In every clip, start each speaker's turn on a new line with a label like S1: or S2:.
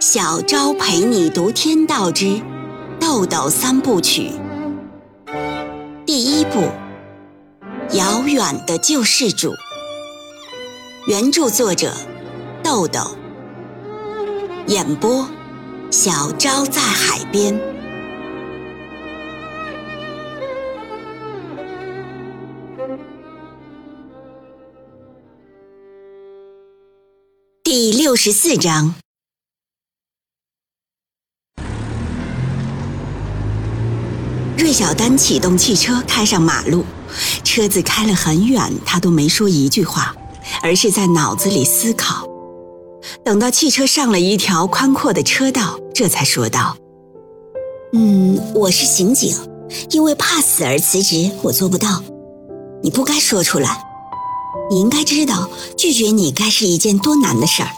S1: 《小昭陪你读天道之豆豆三部曲》第一部《遥远的救世主》，原著作者豆豆，演播小昭在海边。第六十四章，小丹启动汽车开上马路，车子开了很远，他都没说一句话，而是在脑子里思考。等到汽车上了一条宽阔的车道，这才说道：“嗯，我是刑警，因为怕死而辞职，我做不到。你不该说出来。”你应该知道，拒绝你该是一件多难的事儿。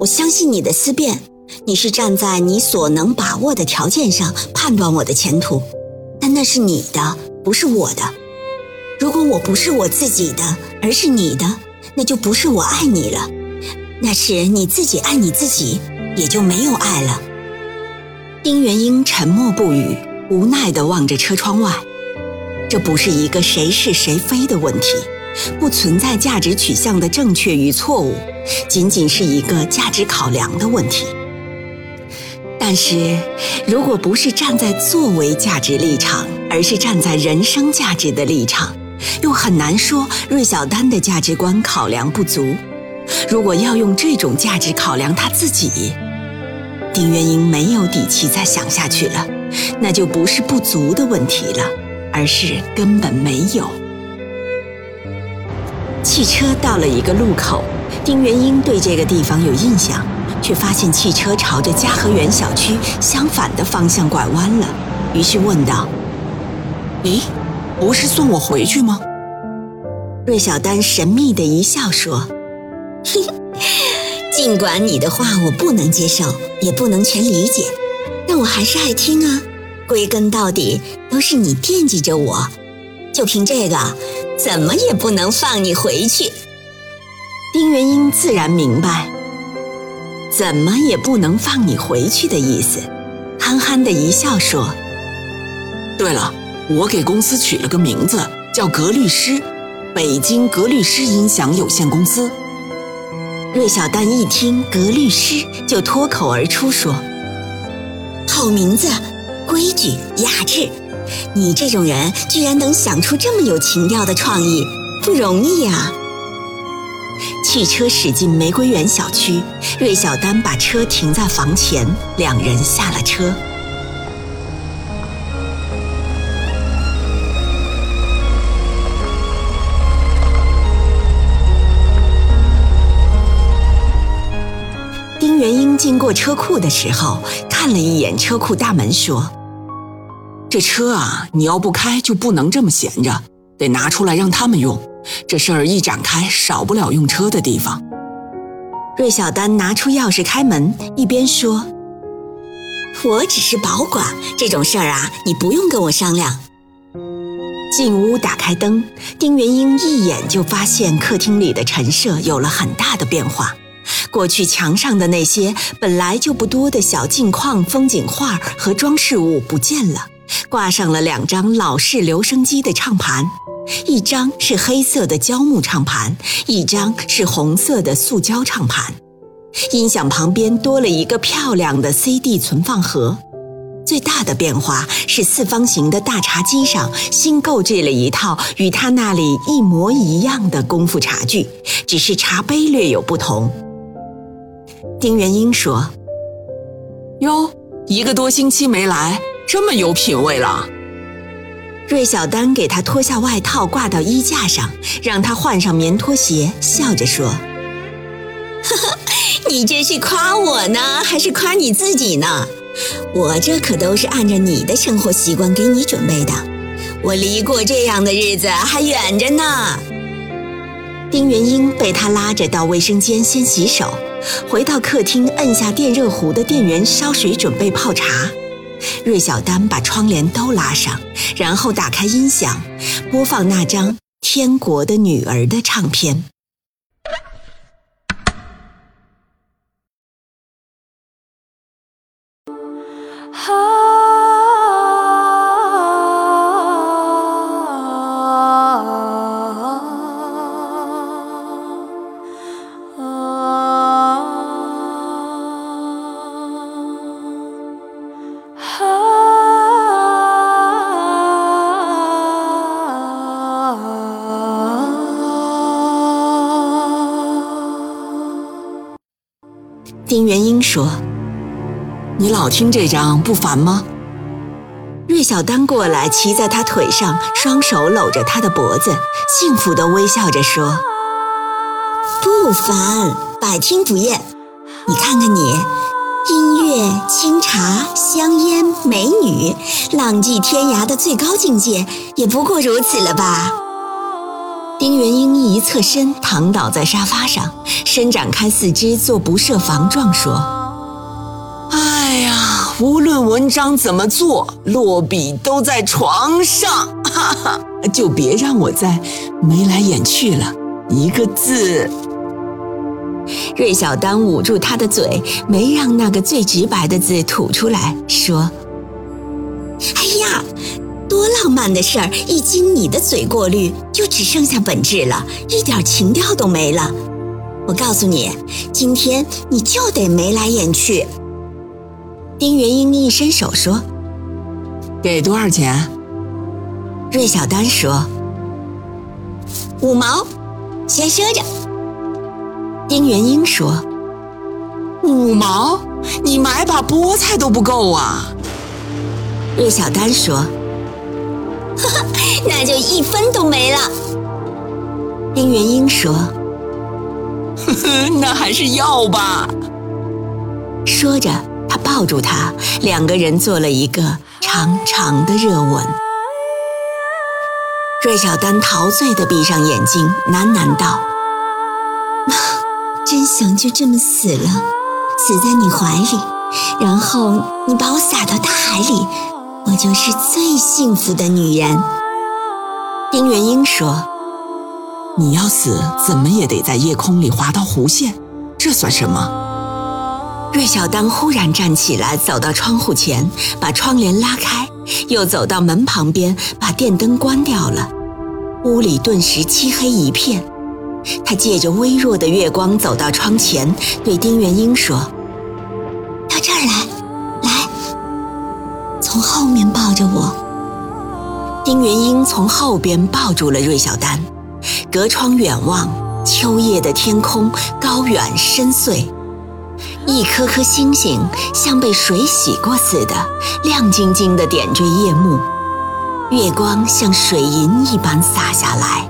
S1: 我相信你的思辨，你是站在你所能把握的条件上判断我的前途，那是你的，不是我的。如果我不是我自己的，而是你的，那就不是我爱你了，那是你自己爱你自己，也就没有爱了。丁元英沉默不语，无奈地望着车窗外。这不是一个谁是谁非的问题。不存在价值取向的正确与错误，仅仅是一个价值考量的问题。但是，如果不是站在作为价值立场，而是站在人生价值的立场，又很难说芮小丹的价值观考量不足。如果要用这种价值考量他自己，丁元英没有底气再想下去了。那就不是不足的问题了，而是根本没有。汽车到了一个路口，丁元英对这个地方有印象，却发现汽车朝着嘉和园小区相反的方向拐弯了，于是问道：“
S2: 咦，不是送我回去吗？”
S1: 芮小丹神秘的一笑说：“尽管你的话我不能接受，也不能全理解，但我还是爱听啊。归根到底，都是你惦记着我，就凭这个。”怎么也不能放你回去。丁元英自然明白，怎么也不能放你回去的意思，憨憨的一笑说：“
S2: 对了，我给公司取了个名字，叫格律诗，北京格律诗音响有限公司。”
S1: 芮小丹一听“格律诗”，就脱口而出说：“好名字，规矩雅致。”你这种人居然能想出这么有情调的创意，不容易啊！汽车驶进玫瑰园小区，芮小丹把车停在房前，两人下了车。丁元英经过车库的时候，看了一眼车库大门，说。
S2: 这车啊，你要不开就不能这么闲着，得拿出来让他们用。这事儿一展开，少不了用车的地方。
S1: 芮小丹拿出钥匙开门，一边说：“我只是保管这种事儿啊，你不用跟我商量。”进屋打开灯，丁元英一眼就发现客厅里的陈设有了很大的变化。过去墙上的那些本来就不多的小镜框、风景画和装饰物不见了。挂上了两张老式留声机的唱盘，一张是黑色的胶木唱盘，一张是红色的塑胶唱盘。音响旁边多了一个漂亮的 CD 存放盒。最大的变化是四方形的大茶几上新购置了一套与他那里一模一样的功夫茶具，只是茶杯略有不同。丁元英说：“
S2: 哟，一个多星期没来。”这么有品位了，
S1: 芮小丹给他脱下外套挂到衣架上，让他换上棉拖鞋，笑着说：“呵呵，你这是夸我呢，还是夸你自己呢？我这可都是按照你的生活习惯给你准备的，我离过这样的日子还远着呢。”丁元英被他拉着到卫生间先洗手，回到客厅摁下电热壶的电源烧水准备泡茶。芮小丹把窗帘都拉上，然后打开音响，播放那张《天国的女儿》的唱片。丁元英说：“
S2: 你老听这张不烦吗？”
S1: 芮小丹过来，骑在他腿上，双手搂着他的脖子，幸福地微笑着说：“不烦，百听不厌。你看看你，音乐、清茶、香烟、美女，浪迹天涯的最高境界，也不过如此了吧？”丁元英一侧身，躺倒在沙发上，伸展开四肢做不设防状，说：“
S2: 哎呀，无论文章怎么做，落笔都在床上，哈哈，就别让我再眉来眼去了，一个字。”
S1: 芮小丹捂住他的嘴，没让那个最直白的字吐出来，说：“哎呀。”多浪漫的事儿，一经你的嘴过滤，就只剩下本质了，一点情调都没了。我告诉你，今天你就得眉来眼去。丁元英一伸手说：“
S2: 给多少钱？”
S1: 芮小丹说：“五毛，先赊着。”丁元英说：“
S2: 五毛？你买把菠菜都不够啊！”
S1: 芮小丹说。那就一分都没了。丁元英说：“
S2: 呵呵，那还是要吧。”
S1: 说着，他抱住她，两个人做了一个长长的热吻。芮小丹陶醉地闭上眼睛，喃喃道：“真想就这么死了，死在你怀里，然后你把我撒到大海里。”我就是最幸福的女人，丁元英说：“
S2: 你要死，怎么也得在夜空里划到弧线，这算什么？”
S1: 芮小丹忽然站起来，走到窗户前，把窗帘拉开，又走到门旁边，把电灯关掉了。屋里顿时漆黑一片。他借着微弱的月光走到窗前，对丁元英说：“着我，丁元英从后边抱住了芮小丹，隔窗远望，秋夜的天空高远深邃，一颗颗星星像被水洗过似的，亮晶晶的点缀夜幕，月光像水银一般洒下来，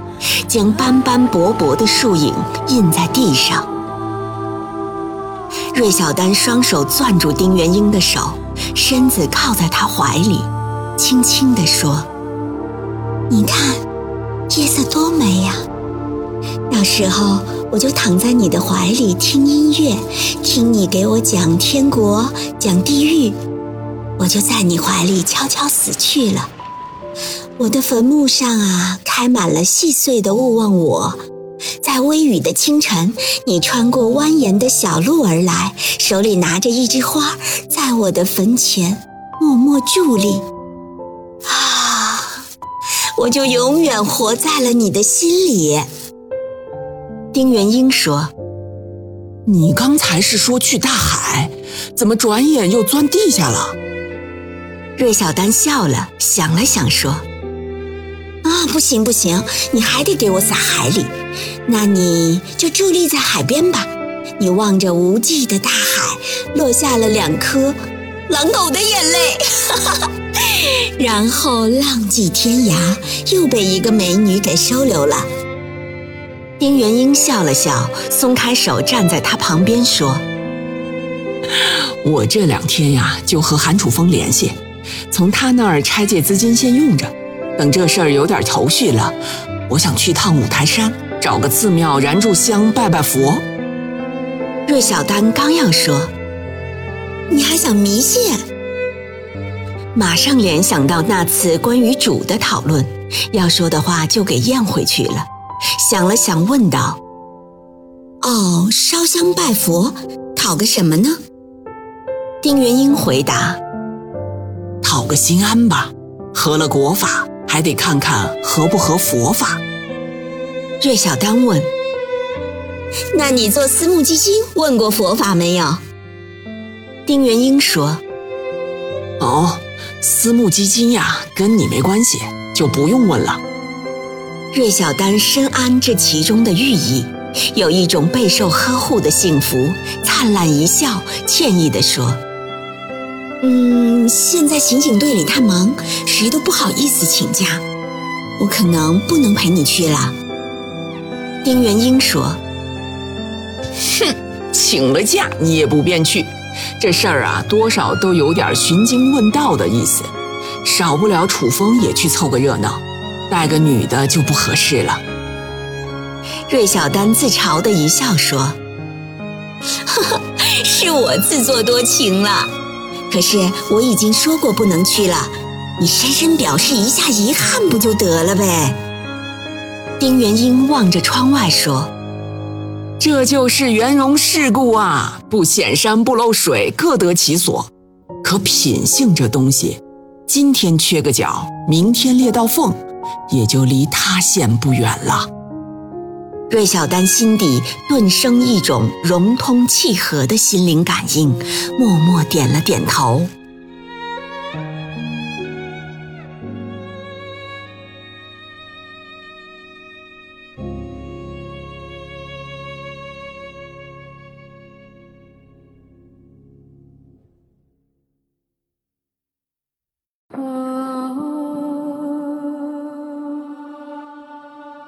S1: 将斑斑驳驳的树影印在地上。芮小丹双手攥住丁元英的手。身子靠在他怀里，轻轻地说：“你看，夜色多美呀！到时候我就躺在你的怀里听音乐，听你给我讲天国、讲地狱，我就在你怀里悄悄死去了。我的坟墓上啊，开满了细碎的勿忘我。在微雨的清晨，你穿过蜿蜒的小路而来，手里拿着一枝花。”在我的坟前默默伫立，我就永远活在了你的心里。丁元英说：“
S2: 你刚才是说去大海，怎么转眼又钻地下了？”
S1: 芮小丹笑了，想了想说：“啊，不行不行，你还得给我撒海里，那你就伫立在海边吧。”你望着无际的大海，落下了两颗狼狗的眼泪，然后浪迹天涯，又被一个美女给收留了。丁元英笑了笑，松开手，站在他旁边说：“
S2: 我这两天呀，就和韩楚风联系，从他那儿拆借资金先用着，等这事儿有点头绪了，我想去趟五台山，找个寺庙燃柱香，拜拜佛。”
S1: 芮小丹刚要说，你还想迷信？马上联想到那次关于主的讨论，要说的话就给咽回去了。想了想，问道：“哦，烧香拜佛，讨个什么呢？”丁元英回答：“
S2: 讨个心安吧。合了国法，还得看看合不合佛法。”
S1: 芮小丹问。那你做私募基金问过佛法没有？丁元英说：“
S2: 哦，私募基金呀，跟你没关系，就不用问了。”
S1: 芮小丹深谙这其中的寓意，有一种备受呵护的幸福，灿烂一笑，歉意地说：“嗯，现在刑警队里太忙，谁都不好意思请假，我可能不能陪你去了。”丁元英说：“
S2: 哼，请了假你也不便去，这事儿啊，多少都有点寻经问道的意思，少不了楚风也去凑个热闹，带个女的就不合适了。”
S1: 芮小丹自嘲的一笑说：“呵呵，是我自作多情了。可是我已经说过不能去了，你深深表示一下遗憾不就得了呗？”丁元英望着窗外说：“
S2: 这就是圆融世故啊，不显山不漏水，各得其所。可品性这东西，今天缺个角，明天裂道缝，也就离塌陷不远了。”
S1: 芮小丹心底顿生一种融通契合的心灵感应，默默点了点头。